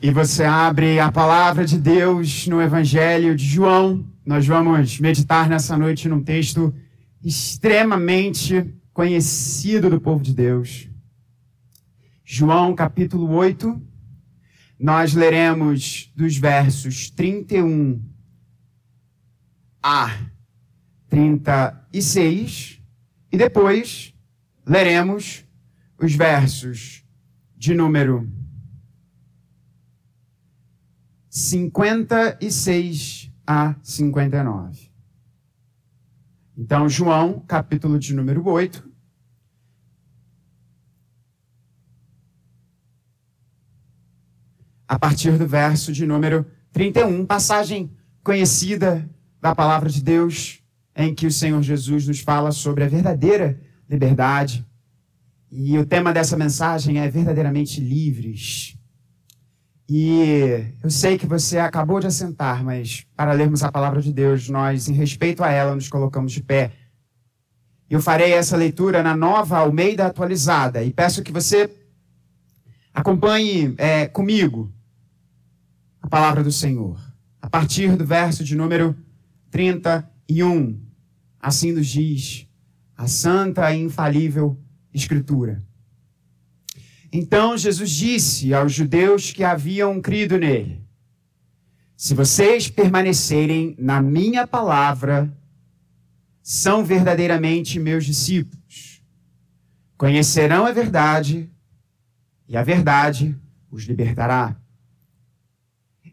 e você abre a palavra de Deus no Evangelho de João, nós vamos meditar nessa noite num texto extremamente conhecido do povo de Deus. João capítulo 8, nós leremos dos versos 31 a 36 e depois leremos os versos de número 56 a 59. Então, João, capítulo de número 8. A partir do verso de número 31, passagem conhecida da palavra de Deus, em que o Senhor Jesus nos fala sobre a verdadeira liberdade. E o tema dessa mensagem é verdadeiramente livres. E eu sei que você acabou de assentar, mas para lermos a palavra de Deus, nós, em respeito a ela, nos colocamos de pé. Eu farei essa leitura na nova Almeida atualizada e peço que você acompanhe é, comigo a palavra do Senhor. A partir do verso de número 31, assim nos diz a santa e infalível Escritura. Então Jesus disse aos judeus que haviam crido nele: Se vocês permanecerem na minha palavra, são verdadeiramente meus discípulos. Conhecerão a verdade, e a verdade os libertará.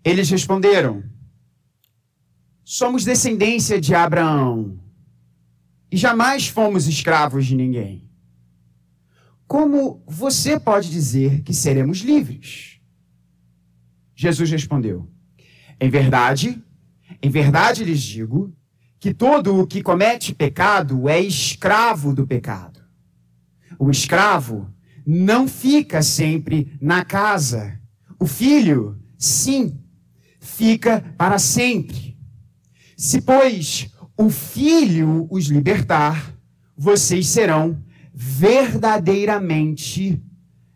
Eles responderam: Somos descendência de Abraão e jamais fomos escravos de ninguém. Como você pode dizer que seremos livres? Jesus respondeu: Em verdade, em verdade lhes digo que todo o que comete pecado é escravo do pecado. O escravo não fica sempre na casa. O filho, sim, fica para sempre. Se, pois, o filho os libertar, vocês serão verdadeiramente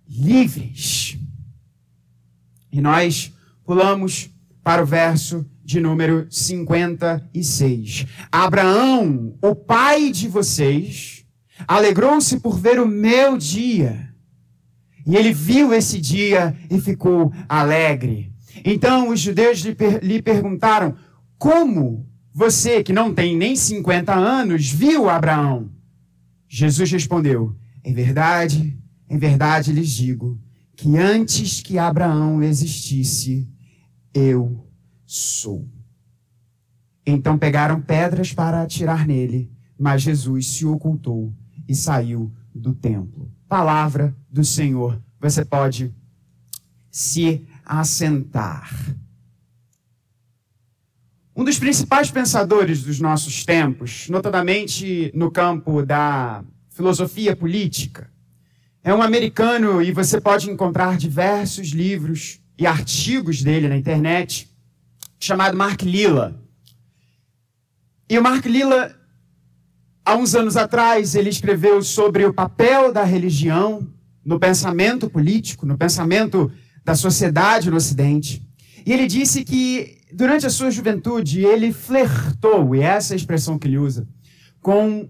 livres. E nós pulamos para o verso de número 56. Abraão, o pai de vocês, alegrou-se por ver o meu dia. E ele viu esse dia e ficou alegre. Então os judeus lhe, per lhe perguntaram: Como você, que não tem nem 50 anos, viu Abraão? Jesus respondeu: Em verdade, em verdade lhes digo que antes que Abraão existisse, eu sou. Então pegaram pedras para atirar nele, mas Jesus se ocultou e saiu do templo. Palavra do Senhor. Você pode se assentar. Um dos principais pensadores dos nossos tempos, notadamente no campo da filosofia política, é um americano e você pode encontrar diversos livros e artigos dele na internet, chamado Mark Lilla. E o Mark Lilla, há uns anos atrás, ele escreveu sobre o papel da religião no pensamento político, no pensamento da sociedade no Ocidente. E ele disse que durante a sua juventude, ele flertou, e essa é a expressão que ele usa, com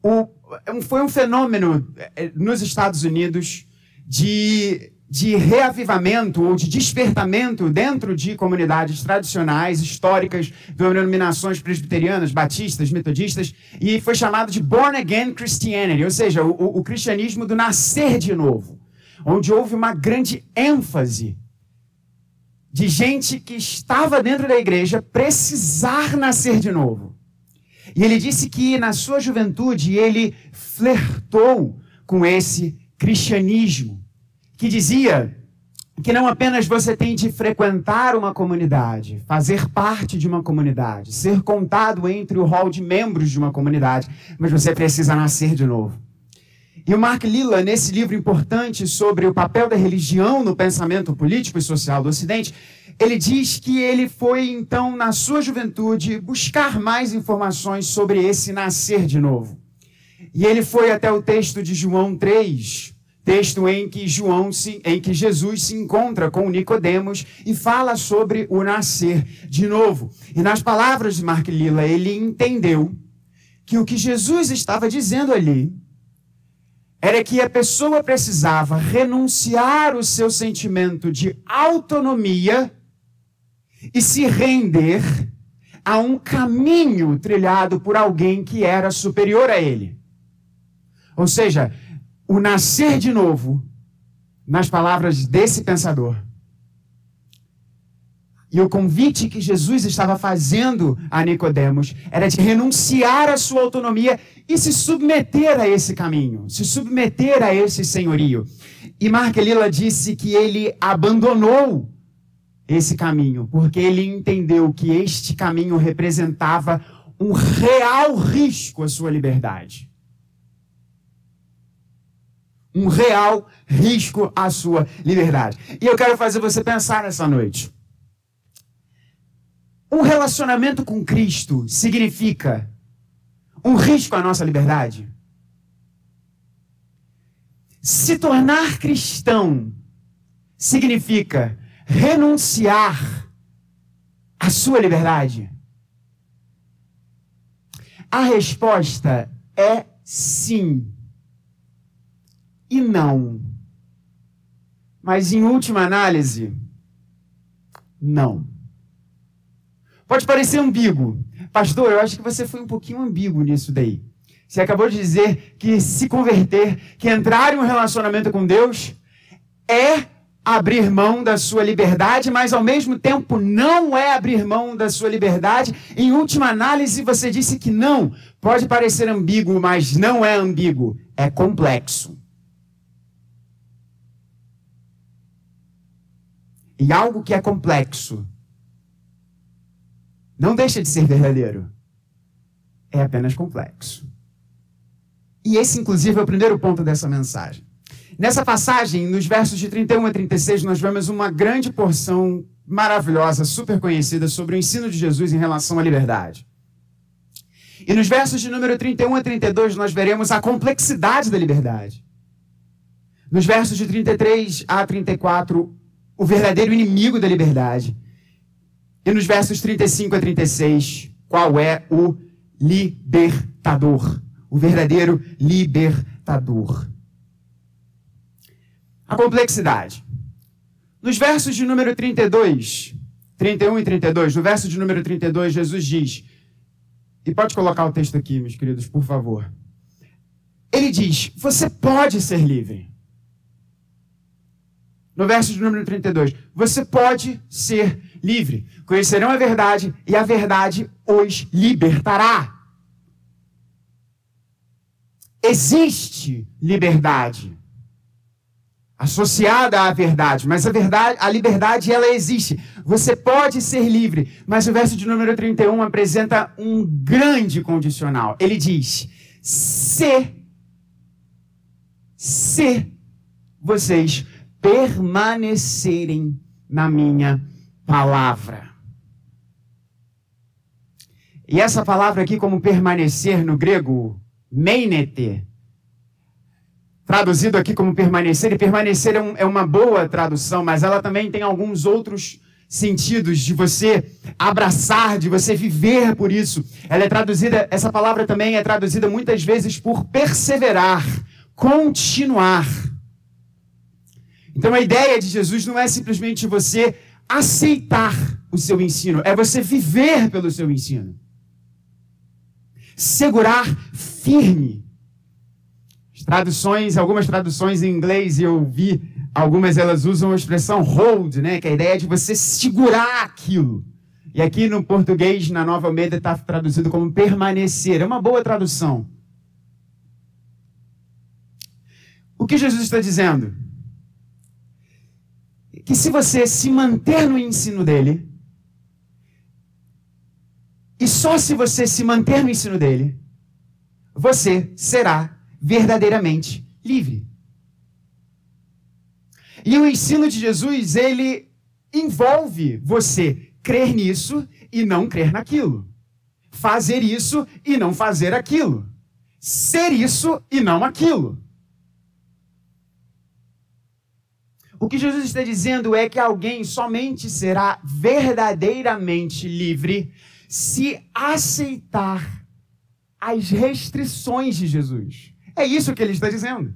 o. Foi um fenômeno eh, nos Estados Unidos de, de reavivamento ou de despertamento dentro de comunidades tradicionais, históricas, denominações presbiterianas, batistas, metodistas, e foi chamado de Born Again Christianity, ou seja, o, o cristianismo do nascer de novo, onde houve uma grande ênfase de gente que estava dentro da igreja precisar nascer de novo. E ele disse que na sua juventude ele flertou com esse cristianismo, que dizia que não apenas você tem de frequentar uma comunidade, fazer parte de uma comunidade, ser contado entre o hall de membros de uma comunidade, mas você precisa nascer de novo. E o Mark Lilla, nesse livro importante sobre o papel da religião no pensamento político e social do Ocidente, ele diz que ele foi, então, na sua juventude, buscar mais informações sobre esse nascer de novo. E ele foi até o texto de João 3, texto em que João se, em que Jesus se encontra com Nicodemos e fala sobre o nascer de novo. E nas palavras de Mark Lilla, ele entendeu que o que Jesus estava dizendo ali era que a pessoa precisava renunciar o seu sentimento de autonomia e se render a um caminho trilhado por alguém que era superior a ele. Ou seja, o nascer de novo, nas palavras desse pensador, e o convite que Jesus estava fazendo a Nicodemos era de renunciar à sua autonomia e se submeter a esse caminho, se submeter a esse senhorio. E Mark Lilla disse que ele abandonou esse caminho, porque ele entendeu que este caminho representava um real risco à sua liberdade. Um real risco à sua liberdade. E eu quero fazer você pensar nessa noite. Um relacionamento com Cristo significa um risco à nossa liberdade? Se tornar cristão significa renunciar à sua liberdade? A resposta é sim e não. Mas em última análise, não. Pode parecer ambíguo. Pastor, eu acho que você foi um pouquinho ambíguo nisso daí. Você acabou de dizer que se converter, que entrar em um relacionamento com Deus é abrir mão da sua liberdade, mas ao mesmo tempo não é abrir mão da sua liberdade. Em última análise, você disse que não. Pode parecer ambíguo, mas não é ambíguo. É complexo. E algo que é complexo não deixa de ser verdadeiro. É apenas complexo. E esse, inclusive, é o primeiro ponto dessa mensagem. Nessa passagem, nos versos de 31 a 36, nós vemos uma grande porção maravilhosa, super conhecida, sobre o ensino de Jesus em relação à liberdade. E nos versos de número 31 a 32, nós veremos a complexidade da liberdade. Nos versos de 33 a 34, o verdadeiro inimigo da liberdade. E nos versos 35 a 36, qual é o libertador? O verdadeiro libertador. A complexidade. Nos versos de número 32, 31 e 32, no verso de número 32, Jesus diz, e pode colocar o texto aqui, meus queridos, por favor. Ele diz: Você pode ser livre. No verso de número 32, você pode ser livre. Conhecerão a verdade e a verdade os libertará. Existe liberdade associada à verdade, mas a verdade, a liberdade ela existe. Você pode ser livre, mas o verso de número 31 apresenta um grande condicional. Ele diz: se se vocês permanecerem na minha palavra. E essa palavra aqui, como permanecer no grego, meinete, traduzido aqui como permanecer, e permanecer é, um, é uma boa tradução, mas ela também tem alguns outros sentidos de você abraçar, de você viver por isso. Ela é traduzida, essa palavra também é traduzida muitas vezes por perseverar, continuar. Então a ideia de Jesus não é simplesmente você aceitar o seu ensino, é você viver pelo seu ensino. Segurar firme. As traduções, algumas traduções em inglês eu vi, algumas elas usam a expressão hold, né, que é a ideia de você segurar aquilo. E aqui no português, na Nova Almeida, está traduzido como permanecer. É uma boa tradução. O que Jesus está dizendo? Que se você se manter no ensino dele, e só se você se manter no ensino dele, você será verdadeiramente livre. E o ensino de Jesus, ele envolve você crer nisso e não crer naquilo. Fazer isso e não fazer aquilo. Ser isso e não aquilo. O que Jesus está dizendo é que alguém somente será verdadeiramente livre se aceitar as restrições de Jesus. É isso que ele está dizendo.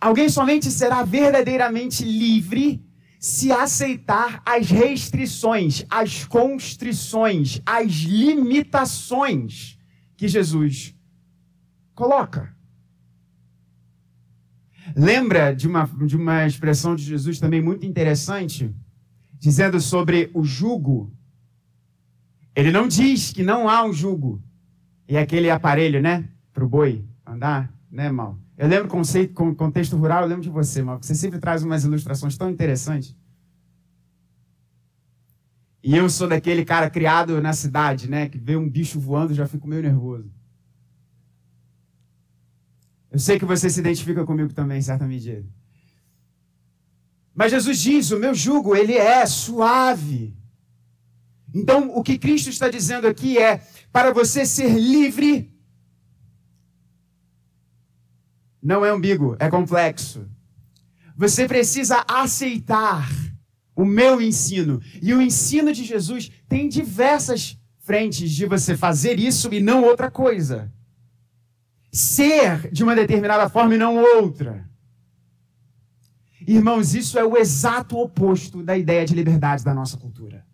Alguém somente será verdadeiramente livre se aceitar as restrições, as constrições, as limitações que Jesus coloca. Lembra de uma, de uma expressão de Jesus também muito interessante, dizendo sobre o jugo? Ele não diz que não há um jugo. E aquele aparelho, né? Para o boi andar, né, mal? Eu lembro conceito, com contexto rural, eu lembro de você, mal. Você sempre traz umas ilustrações tão interessantes. E eu sou daquele cara criado na cidade, né? Que vê um bicho voando já fico meio nervoso. Eu sei que você se identifica comigo também, em certa medida. Mas Jesus diz: o meu jugo, ele é suave. Então, o que Cristo está dizendo aqui é: para você ser livre, não é ambíguo, é complexo. Você precisa aceitar o meu ensino. E o ensino de Jesus tem diversas frentes de você fazer isso e não outra coisa. Ser de uma determinada forma e não outra. Irmãos, isso é o exato oposto da ideia de liberdade da nossa cultura.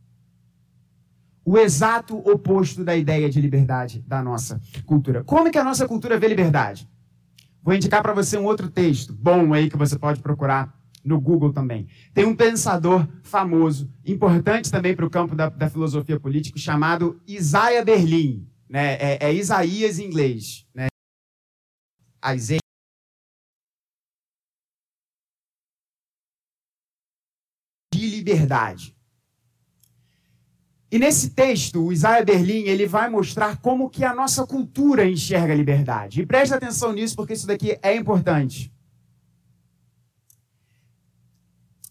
O exato oposto da ideia de liberdade da nossa cultura. Como é que a nossa cultura vê liberdade? Vou indicar para você um outro texto bom aí que você pode procurar no Google também. Tem um pensador famoso, importante também para o campo da, da, filosofia política, chamado Isaiah Berlin. Né? É, é Isaías em inglês. Né? Isaiah. De liberdade. E nesse texto, o Isaiah Berlin, ele vai mostrar como que a nossa cultura enxerga a liberdade. E preste atenção nisso, porque isso daqui é importante.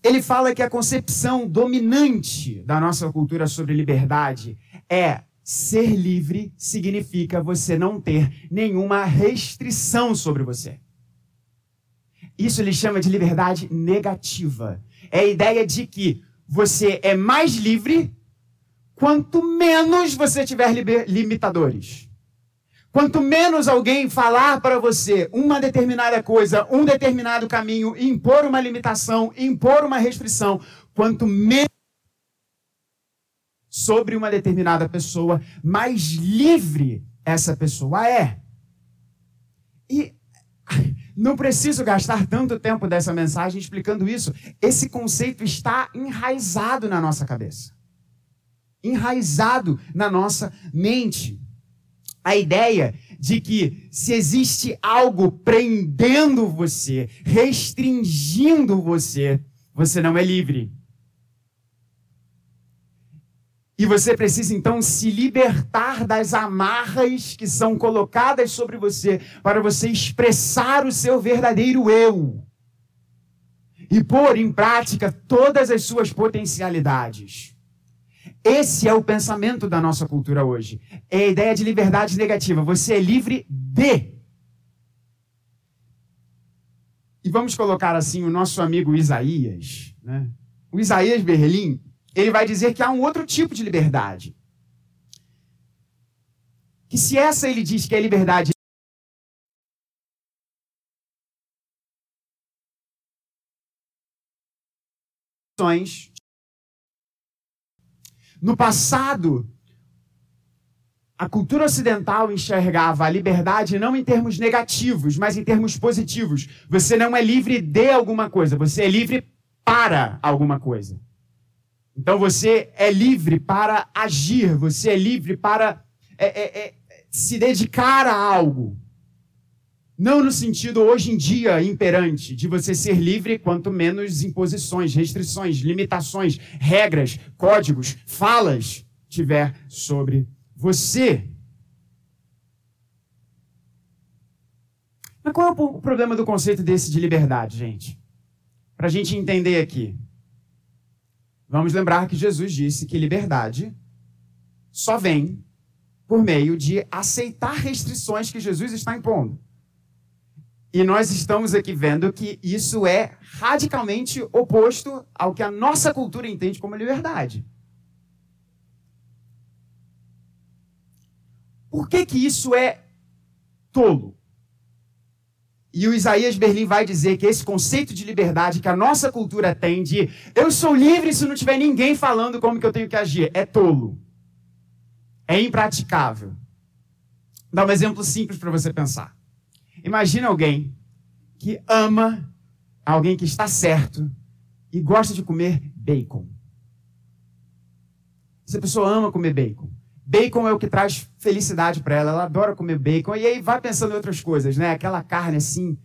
Ele fala que a concepção dominante da nossa cultura sobre liberdade é ser livre significa você não ter nenhuma restrição sobre você. Isso ele chama de liberdade negativa. É a ideia de que você é mais livre quanto menos você tiver limitadores. Quanto menos alguém falar para você uma determinada coisa, um determinado caminho, impor uma limitação, impor uma restrição, quanto menos sobre uma determinada pessoa, mais livre essa pessoa é. E não preciso gastar tanto tempo dessa mensagem explicando isso. Esse conceito está enraizado na nossa cabeça enraizado na nossa mente. A ideia de que se existe algo prendendo você, restringindo você, você não é livre. E você precisa então se libertar das amarras que são colocadas sobre você para você expressar o seu verdadeiro eu e pôr em prática todas as suas potencialidades. Esse é o pensamento da nossa cultura hoje. É a ideia de liberdade negativa. Você é livre de. E vamos colocar assim o nosso amigo Isaías. Né? O Isaías Berlim, ele vai dizer que há um outro tipo de liberdade. Que se essa ele diz que é liberdade no passado, a cultura ocidental enxergava a liberdade não em termos negativos, mas em termos positivos. Você não é livre de alguma coisa, você é livre para alguma coisa. Então você é livre para agir, você é livre para é, é, é, se dedicar a algo. Não no sentido hoje em dia imperante de você ser livre, quanto menos imposições, restrições, limitações, regras, códigos, falas tiver sobre você. Mas qual é o problema do conceito desse de liberdade, gente? Para a gente entender aqui. Vamos lembrar que Jesus disse que liberdade só vem por meio de aceitar restrições que Jesus está impondo. E nós estamos aqui vendo que isso é radicalmente oposto ao que a nossa cultura entende como liberdade. Por que, que isso é tolo? E o Isaías Berlim vai dizer que esse conceito de liberdade que a nossa cultura tem de eu sou livre se não tiver ninguém falando como que eu tenho que agir, é tolo. É impraticável. Dá um exemplo simples para você pensar. Imagina alguém que ama alguém que está certo e gosta de comer bacon. Essa pessoa ama comer bacon. Bacon é o que traz felicidade para ela. Ela adora comer bacon. E aí vai pensando em outras coisas, né? Aquela carne assim,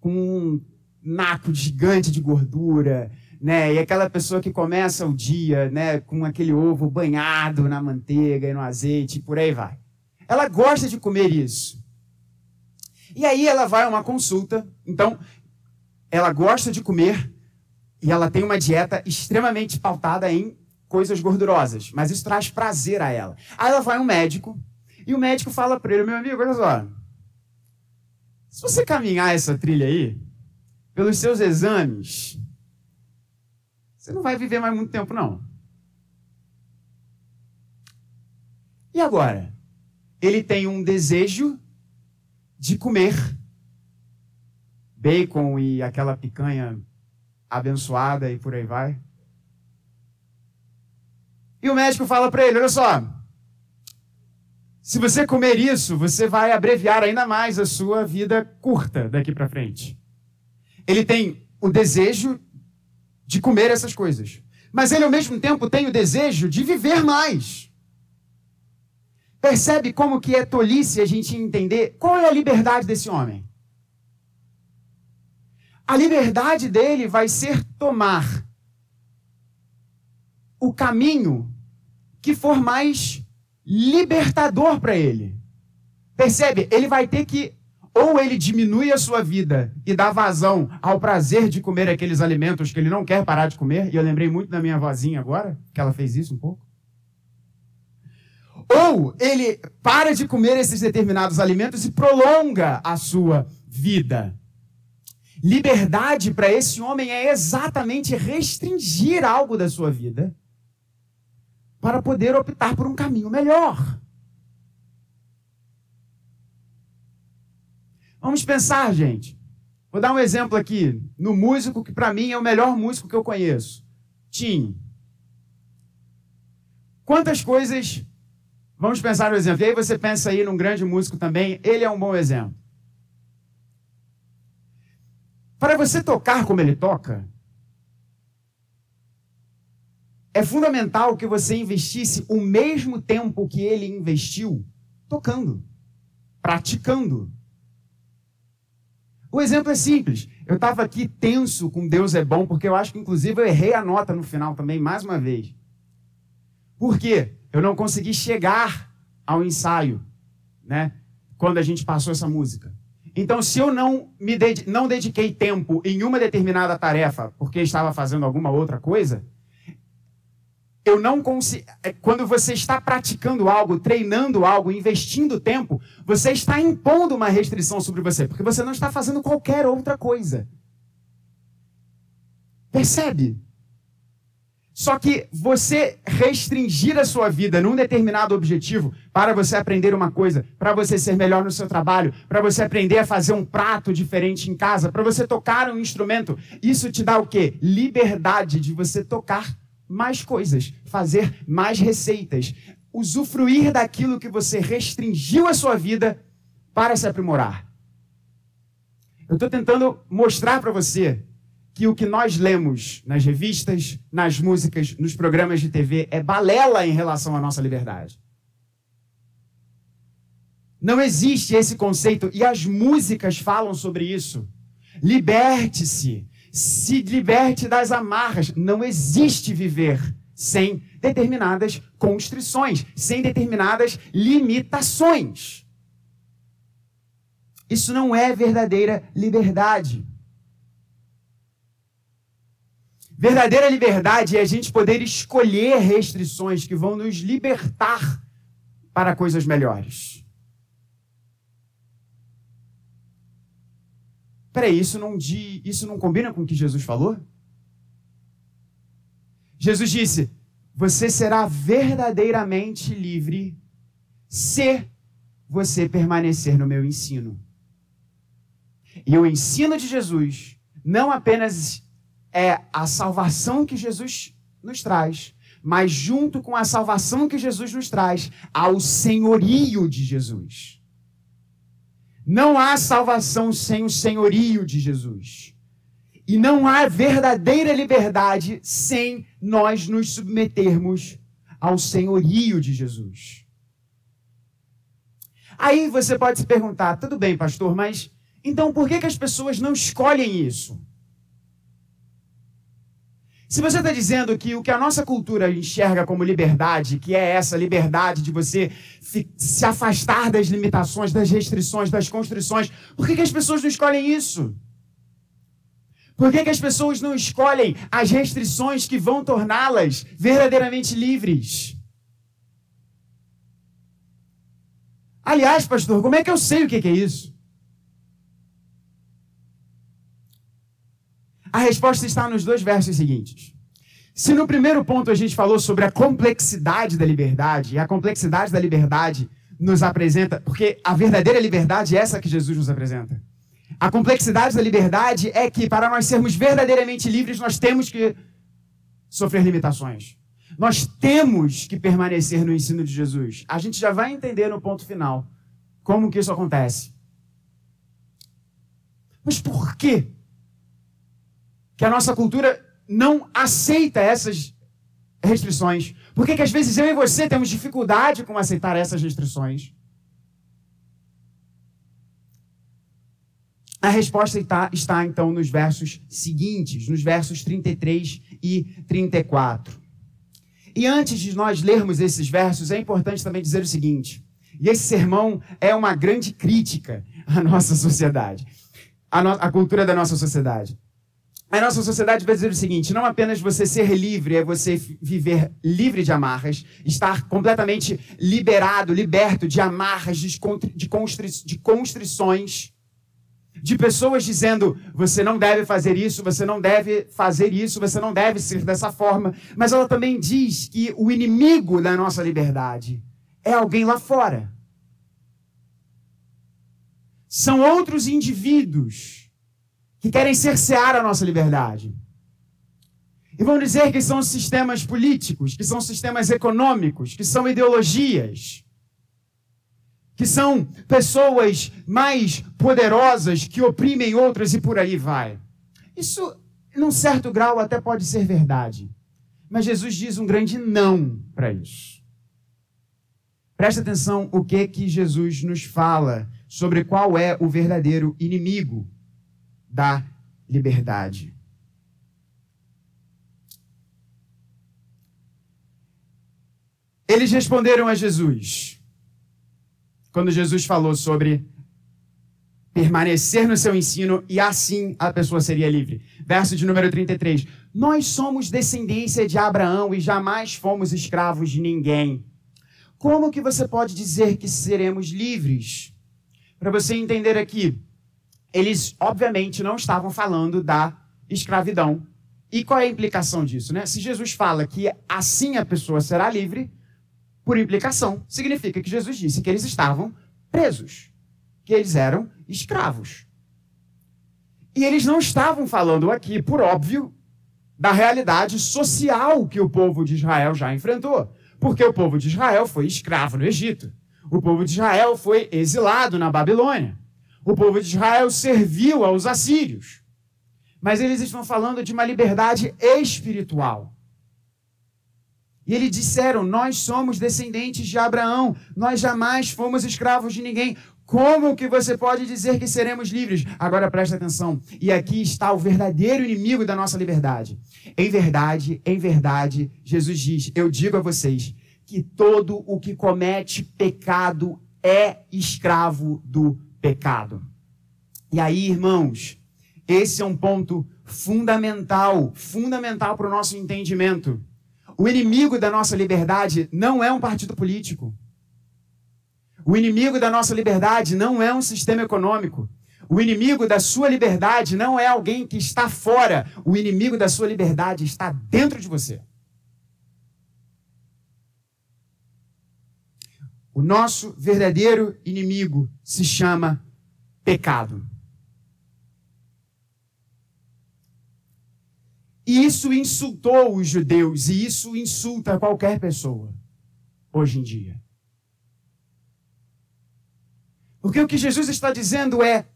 com um naco gigante de gordura, né? E aquela pessoa que começa o dia, né, com aquele ovo banhado na manteiga e no azeite, e por aí vai. Ela gosta de comer isso. E aí ela vai a uma consulta. Então, ela gosta de comer e ela tem uma dieta extremamente pautada em coisas gordurosas, mas isso traz prazer a ela. Aí ela vai um médico e o médico fala para ele, meu amigo, olha só, se você caminhar essa trilha aí, pelos seus exames, você não vai viver mais muito tempo, não. E agora? Ele tem um desejo de comer bacon e aquela picanha abençoada e por aí vai. E o médico fala para ele: olha só, se você comer isso, você vai abreviar ainda mais a sua vida curta daqui para frente. Ele tem o desejo de comer essas coisas, mas ele ao mesmo tempo tem o desejo de viver mais. Percebe como que é tolice a gente entender qual é a liberdade desse homem? A liberdade dele vai ser tomar o caminho que for mais libertador para ele. Percebe? Ele vai ter que ou ele diminui a sua vida e dá vazão ao prazer de comer aqueles alimentos que ele não quer parar de comer, e eu lembrei muito da minha vozinha agora, que ela fez isso um pouco. Ou ele para de comer esses determinados alimentos e prolonga a sua vida. Liberdade para esse homem é exatamente restringir algo da sua vida para poder optar por um caminho melhor. Vamos pensar, gente. Vou dar um exemplo aqui no músico que para mim é o melhor músico que eu conheço, Tim. Quantas coisas Vamos pensar no exemplo. E aí você pensa aí num grande músico também, ele é um bom exemplo. Para você tocar como ele toca, é fundamental que você investisse o mesmo tempo que ele investiu tocando, praticando. O exemplo é simples. Eu estava aqui tenso com Deus é bom, porque eu acho que, inclusive, eu errei a nota no final também, mais uma vez. Por quê? Eu não consegui chegar ao ensaio, né? Quando a gente passou essa música. Então, se eu não me ded não dediquei tempo em uma determinada tarefa porque estava fazendo alguma outra coisa, eu não consigo. É, quando você está praticando algo, treinando algo, investindo tempo, você está impondo uma restrição sobre você, porque você não está fazendo qualquer outra coisa. Percebe? Só que você restringir a sua vida num determinado objetivo para você aprender uma coisa, para você ser melhor no seu trabalho, para você aprender a fazer um prato diferente em casa, para você tocar um instrumento, isso te dá o quê? Liberdade de você tocar mais coisas, fazer mais receitas, usufruir daquilo que você restringiu a sua vida para se aprimorar. Eu estou tentando mostrar para você que o que nós lemos nas revistas, nas músicas, nos programas de TV é balela em relação à nossa liberdade. Não existe esse conceito e as músicas falam sobre isso. Liberte-se, se liberte das amarras. Não existe viver sem determinadas constrições, sem determinadas limitações. Isso não é verdadeira liberdade. Verdadeira liberdade é a gente poder escolher restrições que vão nos libertar para coisas melhores. Peraí, isso não, isso não combina com o que Jesus falou? Jesus disse: Você será verdadeiramente livre se você permanecer no meu ensino. E o ensino de Jesus não apenas é a salvação que Jesus nos traz, mas junto com a salvação que Jesus nos traz, há o senhorio de Jesus. Não há salvação sem o senhorio de Jesus. E não há verdadeira liberdade sem nós nos submetermos ao senhorio de Jesus. Aí você pode se perguntar, tudo bem, pastor, mas então por que, que as pessoas não escolhem isso? Se você está dizendo que o que a nossa cultura enxerga como liberdade, que é essa liberdade de você se afastar das limitações, das restrições, das constrições, por que, que as pessoas não escolhem isso? Por que, que as pessoas não escolhem as restrições que vão torná-las verdadeiramente livres? Aliás, pastor, como é que eu sei o que, que é isso? A resposta está nos dois versos seguintes. Se no primeiro ponto a gente falou sobre a complexidade da liberdade, e a complexidade da liberdade nos apresenta, porque a verdadeira liberdade é essa que Jesus nos apresenta. A complexidade da liberdade é que para nós sermos verdadeiramente livres, nós temos que sofrer limitações. Nós temos que permanecer no ensino de Jesus. A gente já vai entender no ponto final como que isso acontece. Mas por quê? Que a nossa cultura não aceita essas restrições? Por que, que às vezes eu e você temos dificuldade com aceitar essas restrições? A resposta está, está, então nos versos seguintes, nos versos 33 e 34. E antes de nós lermos esses versos, é importante também dizer o seguinte: e esse sermão é uma grande crítica à nossa sociedade, à, no, à cultura da nossa sociedade. A nossa sociedade vai dizer o seguinte: não apenas você ser livre é você viver livre de amarras, estar completamente liberado, liberto de amarras, de, constri de constrições, de pessoas dizendo você não deve fazer isso, você não deve fazer isso, você não deve ser dessa forma. Mas ela também diz que o inimigo da nossa liberdade é alguém lá fora. São outros indivíduos que querem cercear a nossa liberdade. E vão dizer que são sistemas políticos, que são sistemas econômicos, que são ideologias, que são pessoas mais poderosas que oprimem outras e por aí vai. Isso, num certo grau, até pode ser verdade. Mas Jesus diz um grande não para isso. Presta atenção o que que Jesus nos fala sobre qual é o verdadeiro inimigo da liberdade. Eles responderam a Jesus. Quando Jesus falou sobre permanecer no seu ensino e assim a pessoa seria livre. Verso de número 33. Nós somos descendência de Abraão e jamais fomos escravos de ninguém. Como que você pode dizer que seremos livres? Para você entender aqui, eles obviamente não estavam falando da escravidão. E qual é a implicação disso? Né? Se Jesus fala que assim a pessoa será livre, por implicação, significa que Jesus disse que eles estavam presos, que eles eram escravos. E eles não estavam falando aqui, por óbvio, da realidade social que o povo de Israel já enfrentou. Porque o povo de Israel foi escravo no Egito. O povo de Israel foi exilado na Babilônia o povo de Israel serviu aos assírios. Mas eles estão falando de uma liberdade espiritual. E eles disseram: Nós somos descendentes de Abraão, nós jamais fomos escravos de ninguém. Como que você pode dizer que seremos livres? Agora presta atenção. E aqui está o verdadeiro inimigo da nossa liberdade. Em verdade, em verdade, Jesus diz: Eu digo a vocês que todo o que comete pecado é escravo do pecado. E aí, irmãos, esse é um ponto fundamental, fundamental para o nosso entendimento. O inimigo da nossa liberdade não é um partido político. O inimigo da nossa liberdade não é um sistema econômico. O inimigo da sua liberdade não é alguém que está fora. O inimigo da sua liberdade está dentro de você. O nosso verdadeiro inimigo se chama pecado. E isso insultou os judeus, e isso insulta qualquer pessoa hoje em dia. Porque o que Jesus está dizendo é: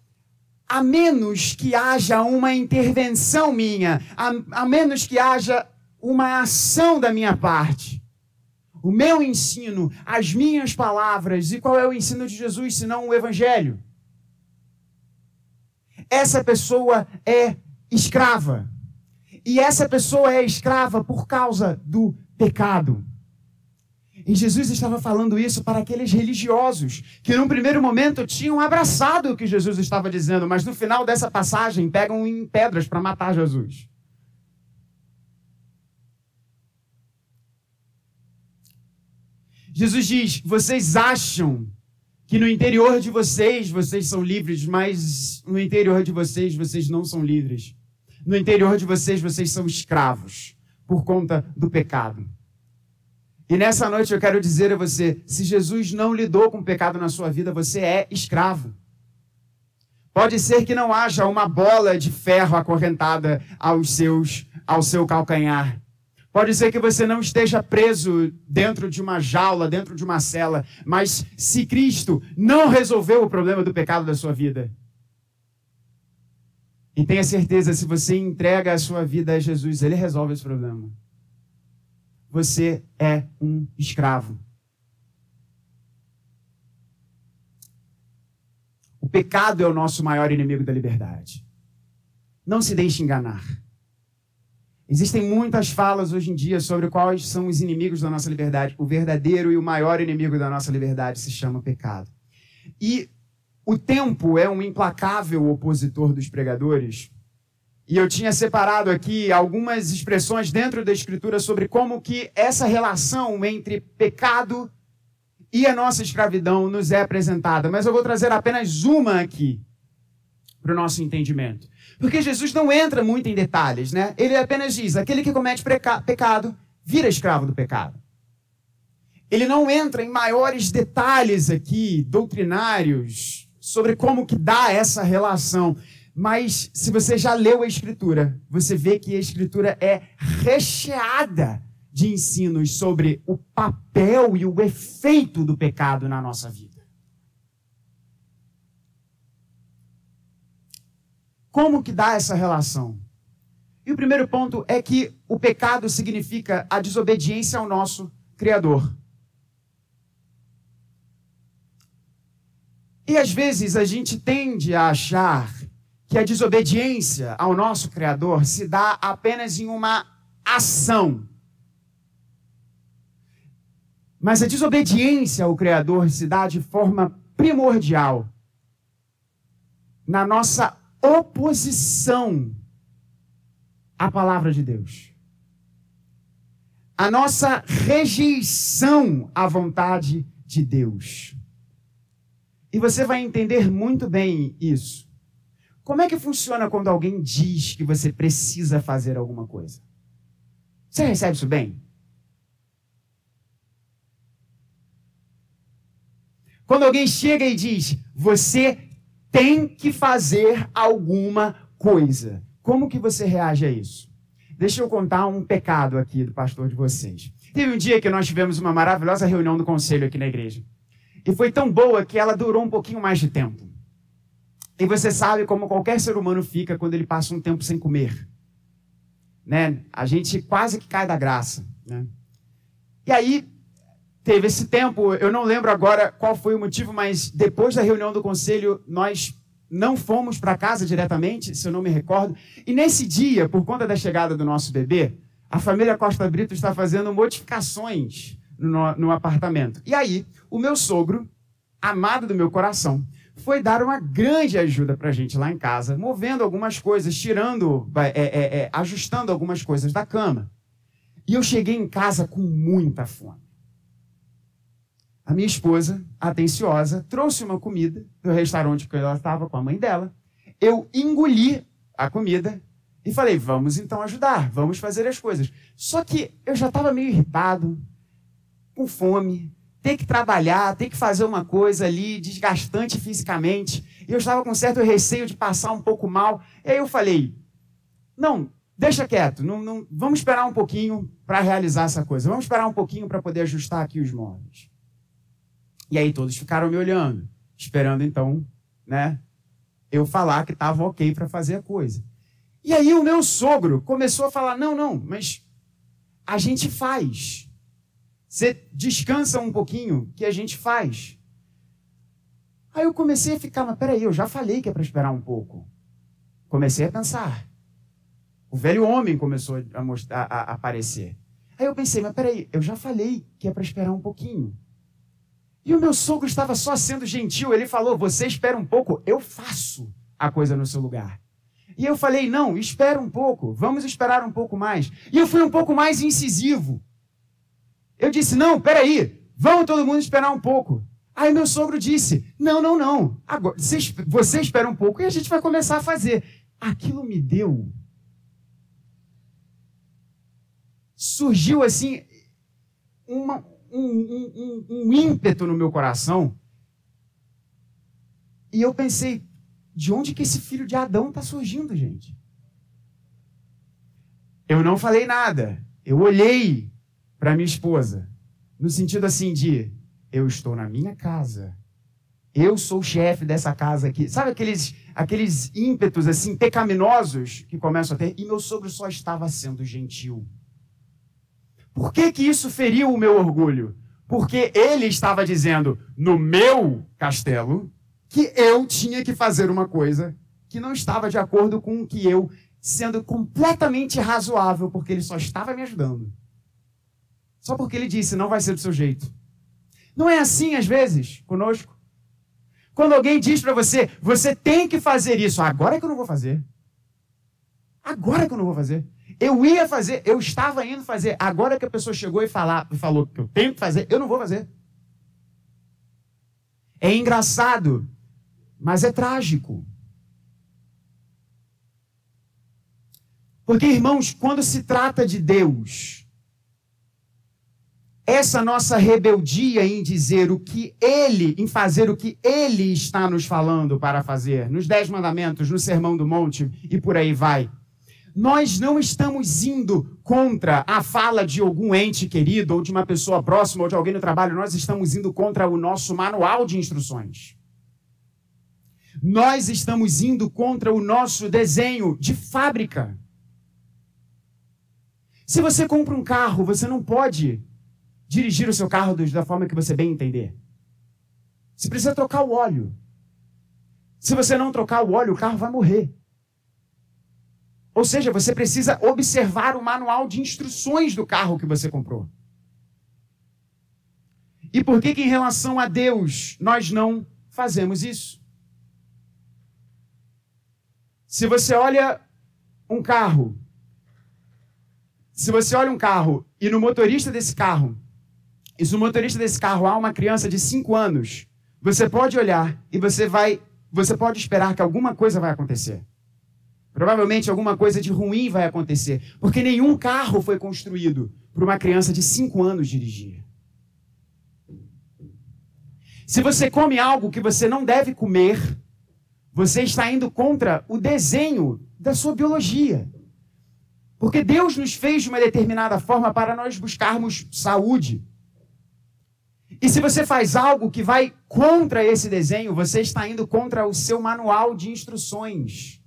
a menos que haja uma intervenção minha, a, a menos que haja uma ação da minha parte, o meu ensino, as minhas palavras, e qual é o ensino de Jesus senão o Evangelho? Essa pessoa é escrava. E essa pessoa é escrava por causa do pecado. E Jesus estava falando isso para aqueles religiosos que, num primeiro momento, tinham abraçado o que Jesus estava dizendo, mas no final dessa passagem pegam em pedras para matar Jesus. Jesus diz: vocês acham que no interior de vocês vocês são livres, mas no interior de vocês vocês não são livres. No interior de vocês vocês são escravos por conta do pecado. E nessa noite eu quero dizer a você: se Jesus não lidou com o pecado na sua vida, você é escravo. Pode ser que não haja uma bola de ferro acorrentada aos seus, ao seu calcanhar. Pode ser que você não esteja preso dentro de uma jaula, dentro de uma cela, mas se Cristo não resolveu o problema do pecado da sua vida, e tenha certeza, se você entrega a sua vida a Jesus, ele resolve esse problema você é um escravo. O pecado é o nosso maior inimigo da liberdade. Não se deixe enganar. Existem muitas falas hoje em dia sobre quais são os inimigos da nossa liberdade. O verdadeiro e o maior inimigo da nossa liberdade se chama pecado. E o tempo é um implacável opositor dos pregadores e eu tinha separado aqui algumas expressões dentro da escritura sobre como que essa relação entre pecado e a nossa escravidão nos é apresentada, mas eu vou trazer apenas uma aqui para o nosso entendimento. Porque Jesus não entra muito em detalhes, né? Ele apenas diz: aquele que comete pecado vira escravo do pecado. Ele não entra em maiores detalhes aqui, doutrinários, sobre como que dá essa relação. Mas se você já leu a Escritura, você vê que a Escritura é recheada de ensinos sobre o papel e o efeito do pecado na nossa vida. Como que dá essa relação? E o primeiro ponto é que o pecado significa a desobediência ao nosso Criador. E às vezes a gente tende a achar que a desobediência ao nosso Criador se dá apenas em uma ação. Mas a desobediência ao Criador se dá de forma primordial na nossa oposição à palavra de Deus. A nossa rejeição à vontade de Deus. E você vai entender muito bem isso como é que funciona quando alguém diz que você precisa fazer alguma coisa? Você recebe isso bem? Quando alguém chega e diz, você tem que fazer alguma coisa. Como que você reage a isso? Deixa eu contar um pecado aqui do pastor de vocês. Teve um dia que nós tivemos uma maravilhosa reunião do conselho aqui na igreja. E foi tão boa que ela durou um pouquinho mais de tempo. E você sabe como qualquer ser humano fica quando ele passa um tempo sem comer. Né? A gente quase que cai da graça. Né? E aí, teve esse tempo, eu não lembro agora qual foi o motivo, mas depois da reunião do conselho, nós não fomos para casa diretamente, se eu não me recordo. E nesse dia, por conta da chegada do nosso bebê, a família Costa Brito está fazendo modificações no, no apartamento. E aí, o meu sogro, amado do meu coração, foi dar uma grande ajuda para a gente lá em casa, movendo algumas coisas, tirando, é, é, é, ajustando algumas coisas da cama. E eu cheguei em casa com muita fome. A minha esposa, atenciosa, trouxe uma comida do restaurante que ela estava com a mãe dela eu engoli a comida e falei: vamos então ajudar, vamos fazer as coisas. Só que eu já estava meio irritado, com fome, ter que trabalhar, ter que fazer uma coisa ali desgastante fisicamente. E eu estava com certo receio de passar um pouco mal. E aí eu falei: não, deixa quieto, não, não, vamos esperar um pouquinho para realizar essa coisa. Vamos esperar um pouquinho para poder ajustar aqui os móveis. E aí todos ficaram me olhando, esperando então, né, eu falar que estava ok para fazer a coisa. E aí o meu sogro começou a falar: não, não, mas a gente faz. Você descansa um pouquinho que a gente faz. Aí eu comecei a ficar, mas peraí, eu já falei que é para esperar um pouco. Comecei a pensar. O velho homem começou a, mostrar, a, a aparecer. Aí eu pensei, mas peraí, eu já falei que é para esperar um pouquinho. E o meu sogro estava só sendo gentil. Ele falou: Você espera um pouco, eu faço a coisa no seu lugar. E eu falei: Não, espera um pouco, vamos esperar um pouco mais. E eu fui um pouco mais incisivo. Eu disse: Não, peraí, vamos todo mundo esperar um pouco. Aí meu sogro disse: Não, não, não. Agora, você, você espera um pouco e a gente vai começar a fazer. Aquilo me deu. Surgiu assim uma, um, um, um, ímpeto no meu coração. E eu pensei, de onde que esse filho de Adão está surgindo, gente? Eu não falei nada. Eu olhei para minha esposa, no sentido assim de, eu estou na minha casa. Eu sou o chefe dessa casa aqui. Sabe aqueles, aqueles ímpetos assim pecaminosos que começam a ter? E meu sogro só estava sendo gentil. Por que, que isso feriu o meu orgulho? Porque ele estava dizendo no meu castelo que eu tinha que fazer uma coisa que não estava de acordo com o que eu, sendo completamente razoável, porque ele só estava me ajudando. Só porque ele disse, não vai ser do seu jeito. Não é assim às vezes conosco? Quando alguém diz para você, você tem que fazer isso, agora é que eu não vou fazer. Agora é que eu não vou fazer. Eu ia fazer, eu estava indo fazer. Agora que a pessoa chegou e falar, falou que eu tenho que fazer, eu não vou fazer. É engraçado, mas é trágico. Porque, irmãos, quando se trata de Deus, essa nossa rebeldia em dizer o que Ele, em fazer o que Ele está nos falando para fazer, nos Dez Mandamentos, no Sermão do Monte e por aí vai nós não estamos indo contra a fala de algum ente querido, ou de uma pessoa próxima, ou de alguém no trabalho, nós estamos indo contra o nosso manual de instruções. Nós estamos indo contra o nosso desenho de fábrica. Se você compra um carro, você não pode dirigir o seu carro da forma que você bem entender. Você precisa trocar o óleo. Se você não trocar o óleo, o carro vai morrer. Ou seja, você precisa observar o manual de instruções do carro que você comprou. E por que, que em relação a Deus nós não fazemos isso? Se você olha um carro, se você olha um carro e no motorista desse carro, e se no motorista desse carro há uma criança de 5 anos, você pode olhar e você vai, você pode esperar que alguma coisa vai acontecer. Provavelmente alguma coisa de ruim vai acontecer, porque nenhum carro foi construído para uma criança de 5 anos dirigir. Se você come algo que você não deve comer, você está indo contra o desenho da sua biologia. Porque Deus nos fez de uma determinada forma para nós buscarmos saúde. E se você faz algo que vai contra esse desenho, você está indo contra o seu manual de instruções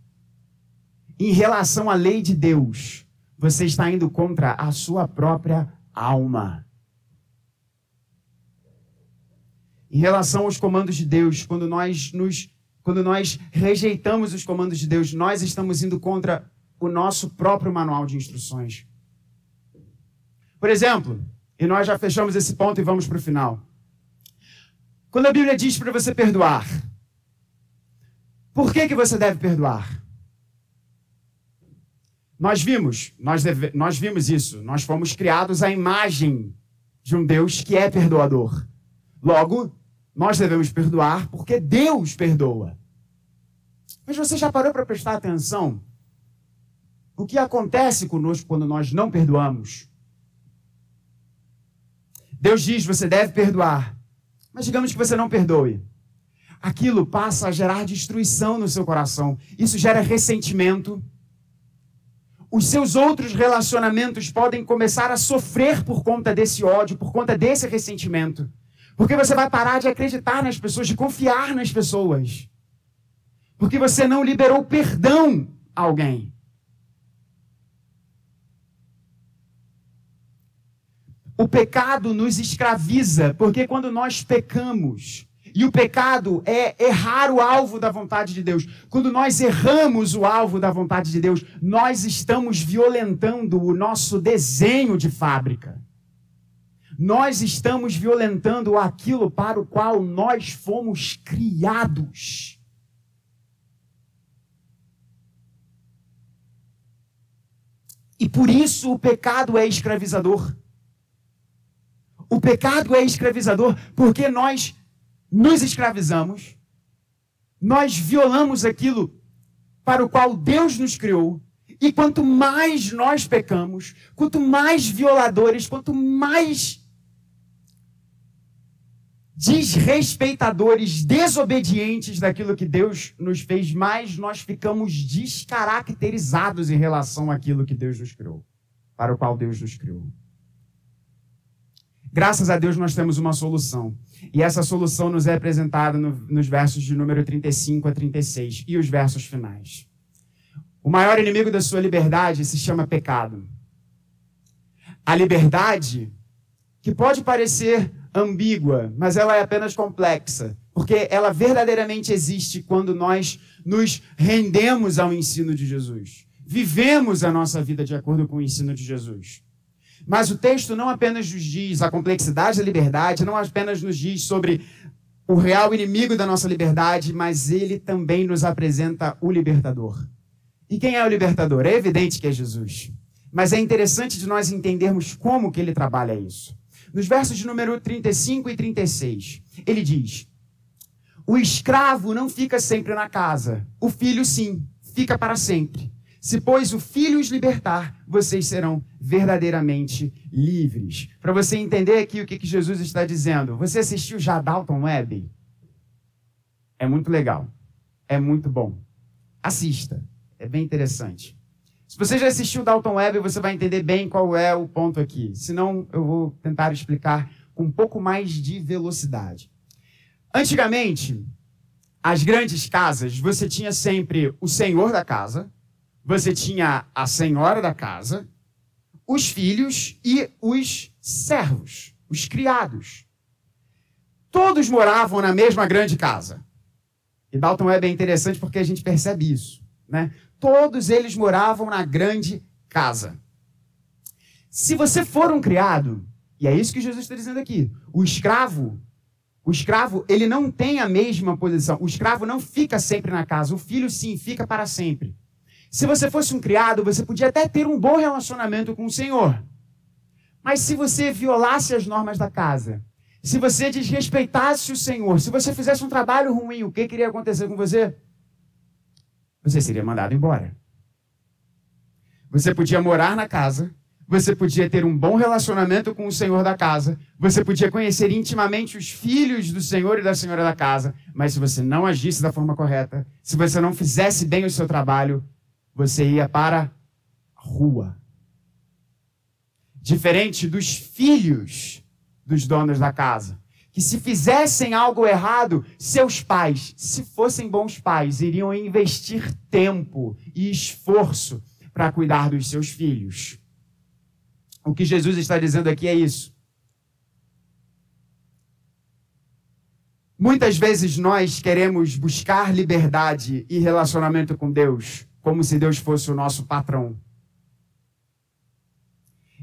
em relação à lei de Deus, você está indo contra a sua própria alma. Em relação aos comandos de Deus, quando nós nos quando nós rejeitamos os comandos de Deus, nós estamos indo contra o nosso próprio manual de instruções. Por exemplo, e nós já fechamos esse ponto e vamos para o final. Quando a Bíblia diz para você perdoar, por que, que você deve perdoar? Nós vimos, nós, deve, nós vimos isso. Nós fomos criados à imagem de um Deus que é perdoador. Logo, nós devemos perdoar porque Deus perdoa. Mas você já parou para prestar atenção? O que acontece conosco quando nós não perdoamos? Deus diz: você deve perdoar. Mas digamos que você não perdoe. Aquilo passa a gerar destruição no seu coração. Isso gera ressentimento. Os seus outros relacionamentos podem começar a sofrer por conta desse ódio, por conta desse ressentimento. Porque você vai parar de acreditar nas pessoas, de confiar nas pessoas. Porque você não liberou perdão a alguém. O pecado nos escraviza, porque quando nós pecamos, e o pecado é errar o alvo da vontade de Deus. Quando nós erramos o alvo da vontade de Deus, nós estamos violentando o nosso desenho de fábrica. Nós estamos violentando aquilo para o qual nós fomos criados. E por isso o pecado é escravizador. O pecado é escravizador porque nós nos escravizamos, nós violamos aquilo para o qual Deus nos criou. E quanto mais nós pecamos, quanto mais violadores, quanto mais desrespeitadores, desobedientes daquilo que Deus nos fez, mais nós ficamos descaracterizados em relação àquilo que Deus nos criou, para o qual Deus nos criou. Graças a Deus nós temos uma solução. E essa solução nos é apresentada no, nos versos de número 35 a 36 e os versos finais. O maior inimigo da sua liberdade se chama pecado. A liberdade, que pode parecer ambígua, mas ela é apenas complexa, porque ela verdadeiramente existe quando nós nos rendemos ao ensino de Jesus. Vivemos a nossa vida de acordo com o ensino de Jesus. Mas o texto não apenas nos diz a complexidade da liberdade, não apenas nos diz sobre o real inimigo da nossa liberdade, mas ele também nos apresenta o libertador. E quem é o libertador? É evidente que é Jesus. Mas é interessante de nós entendermos como que ele trabalha isso. Nos versos de número 35 e 36, ele diz: O escravo não fica sempre na casa, o filho sim, fica para sempre. Se, pois, o Filho os libertar, vocês serão verdadeiramente livres. Para você entender aqui o que, que Jesus está dizendo, você assistiu já Dalton Web? É muito legal. É muito bom. Assista. É bem interessante. Se você já assistiu Dalton Web, você vai entender bem qual é o ponto aqui. Senão, eu vou tentar explicar com um pouco mais de velocidade. Antigamente, as grandes casas, você tinha sempre o senhor da casa, você tinha a senhora da casa, os filhos e os servos, os criados. Todos moravam na mesma grande casa. E Dalton é bem interessante porque a gente percebe isso. Né? Todos eles moravam na grande casa. Se você for um criado, e é isso que Jesus está dizendo aqui, o escravo, o escravo, ele não tem a mesma posição. O escravo não fica sempre na casa. O filho, sim, fica para sempre. Se você fosse um criado, você podia até ter um bom relacionamento com o Senhor. Mas se você violasse as normas da casa, se você desrespeitasse o Senhor, se você fizesse um trabalho ruim, o que queria acontecer com você? Você seria mandado embora. Você podia morar na casa, você podia ter um bom relacionamento com o senhor da casa, você podia conhecer intimamente os filhos do senhor e da senhora da casa, mas se você não agisse da forma correta, se você não fizesse bem o seu trabalho, você ia para a rua. Diferente dos filhos dos donos da casa, que se fizessem algo errado, seus pais, se fossem bons pais, iriam investir tempo e esforço para cuidar dos seus filhos. O que Jesus está dizendo aqui é isso. Muitas vezes nós queremos buscar liberdade e relacionamento com Deus como se Deus fosse o nosso patrão.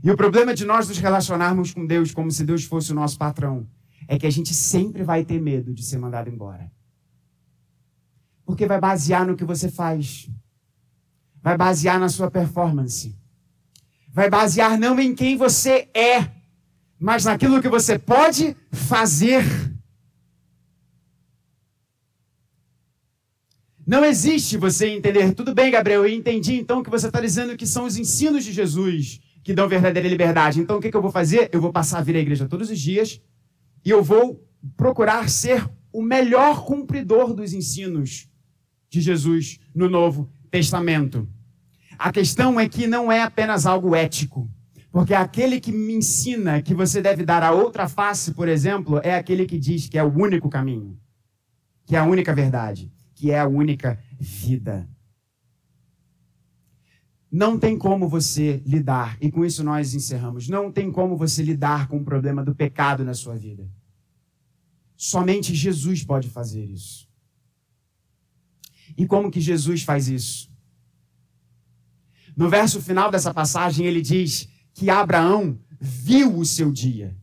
E o problema de nós nos relacionarmos com Deus como se Deus fosse o nosso patrão é que a gente sempre vai ter medo de ser mandado embora. Porque vai basear no que você faz. Vai basear na sua performance. Vai basear não em quem você é, mas naquilo que você pode fazer Não existe você entender. Tudo bem, Gabriel, eu entendi então que você está dizendo que são os ensinos de Jesus que dão verdadeira liberdade. Então o que, que eu vou fazer? Eu vou passar a vir à igreja todos os dias e eu vou procurar ser o melhor cumpridor dos ensinos de Jesus no Novo Testamento. A questão é que não é apenas algo ético. Porque aquele que me ensina que você deve dar a outra face, por exemplo, é aquele que diz que é o único caminho, que é a única verdade, que é a única vida. Não tem como você lidar, e com isso nós encerramos, não tem como você lidar com o problema do pecado na sua vida. Somente Jesus pode fazer isso. E como que Jesus faz isso? No verso final dessa passagem, ele diz que Abraão viu o seu dia.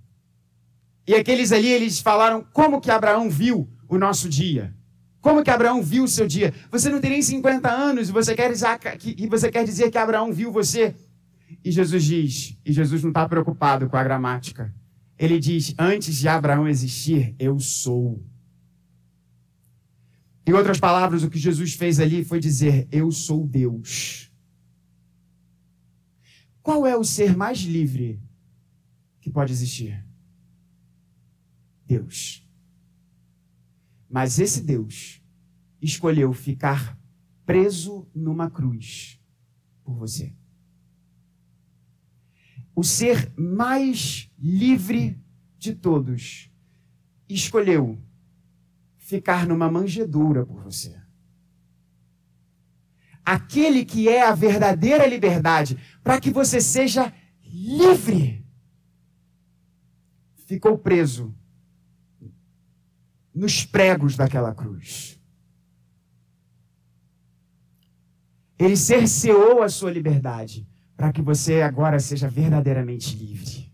E aqueles ali, eles falaram, como que Abraão viu o nosso dia? Como que Abraão viu o seu dia? Você não tem nem 50 anos e você quer dizer que, e você quer dizer que Abraão viu você? E Jesus diz, e Jesus não está preocupado com a gramática. Ele diz, antes de Abraão existir, eu sou. Em outras palavras, o que Jesus fez ali foi dizer, eu sou Deus. Qual é o ser mais livre que pode existir? Deus. Mas esse Deus escolheu ficar preso numa cruz por você. O ser mais livre de todos escolheu ficar numa manjedoura por você aquele que é a verdadeira liberdade, para que você seja livre, ficou preso nos pregos daquela cruz. Ele cerceou a sua liberdade para que você agora seja verdadeiramente livre.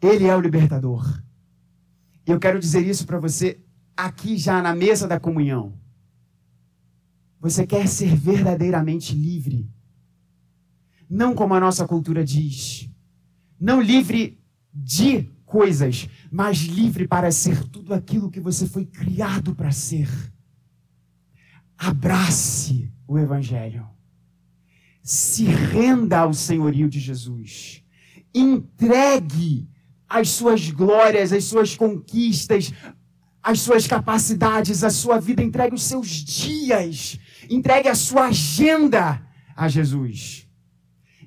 Ele é o libertador. Eu quero dizer isso para você aqui já na mesa da comunhão. Você quer ser verdadeiramente livre. Não como a nossa cultura diz. Não livre de coisas, mas livre para ser tudo aquilo que você foi criado para ser. Abrace o Evangelho. Se renda ao senhorio de Jesus. Entregue as suas glórias, as suas conquistas, as suas capacidades, a sua vida, entregue os seus dias Entregue a sua agenda a Jesus.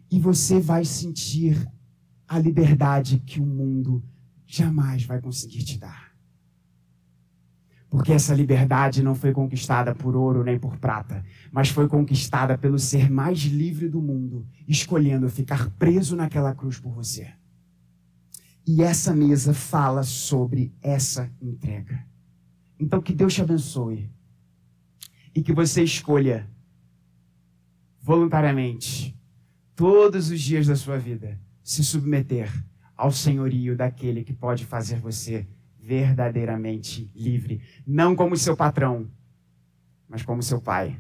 E você vai sentir a liberdade que o mundo jamais vai conseguir te dar. Porque essa liberdade não foi conquistada por ouro nem por prata, mas foi conquistada pelo ser mais livre do mundo, escolhendo ficar preso naquela cruz por você. E essa mesa fala sobre essa entrega. Então que Deus te abençoe e que você escolha voluntariamente, todos os dias da sua vida, se submeter ao senhorio daquele que pode fazer você verdadeiramente livre, não como seu patrão, mas como seu pai.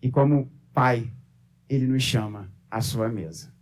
E como pai, ele nos chama à sua mesa.